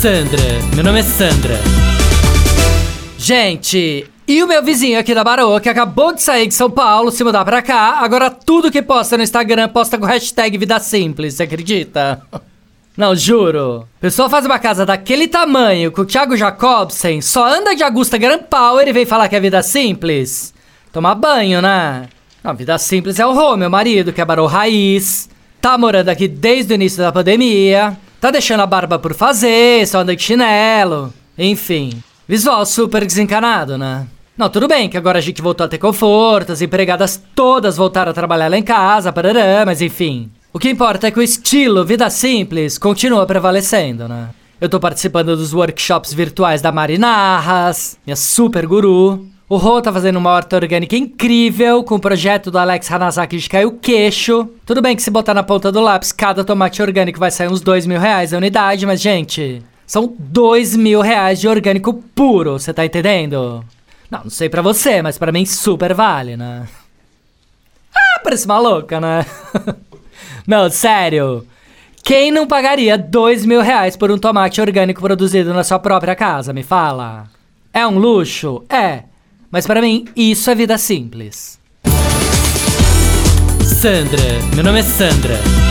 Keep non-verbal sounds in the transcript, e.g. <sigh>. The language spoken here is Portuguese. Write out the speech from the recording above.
Sandra, meu nome é Sandra. Gente, e o meu vizinho aqui da Barô, que acabou de sair de São Paulo, se mudar pra cá, agora tudo que posta no Instagram posta com hashtag Vida Simples, você acredita? Não, juro. Pessoa faz uma casa daquele tamanho com o Thiago Jacobsen, só anda de Augusta Grand Power e vem falar que é vida simples. Tomar banho, né? Não, vida simples é o Rô, meu marido, que é barô raiz. Tá morando aqui desde o início da pandemia. Tá deixando a barba por fazer, só anda de chinelo. Enfim, visual super desencanado, né? Não, tudo bem que agora a gente voltou a ter conforto, as empregadas todas voltaram a trabalhar lá em casa, parará, mas enfim. O que importa é que o estilo vida simples continua prevalecendo, né? Eu tô participando dos workshops virtuais da Mari Narras, minha super guru. O Rô tá fazendo uma horta orgânica incrível com o projeto do Alex Hanazaki de cair o queixo. Tudo bem que se botar na ponta do lápis, cada tomate orgânico vai sair uns dois mil reais a unidade, mas gente, são dois mil reais de orgânico puro, você tá entendendo? Não, não sei pra você, mas pra mim super vale, né? Ah, parece uma louca, né? <laughs> não, sério. Quem não pagaria dois mil reais por um tomate orgânico produzido na sua própria casa, me fala? É um luxo? É. Mas para mim, isso é vida simples. Sandra, meu nome é Sandra.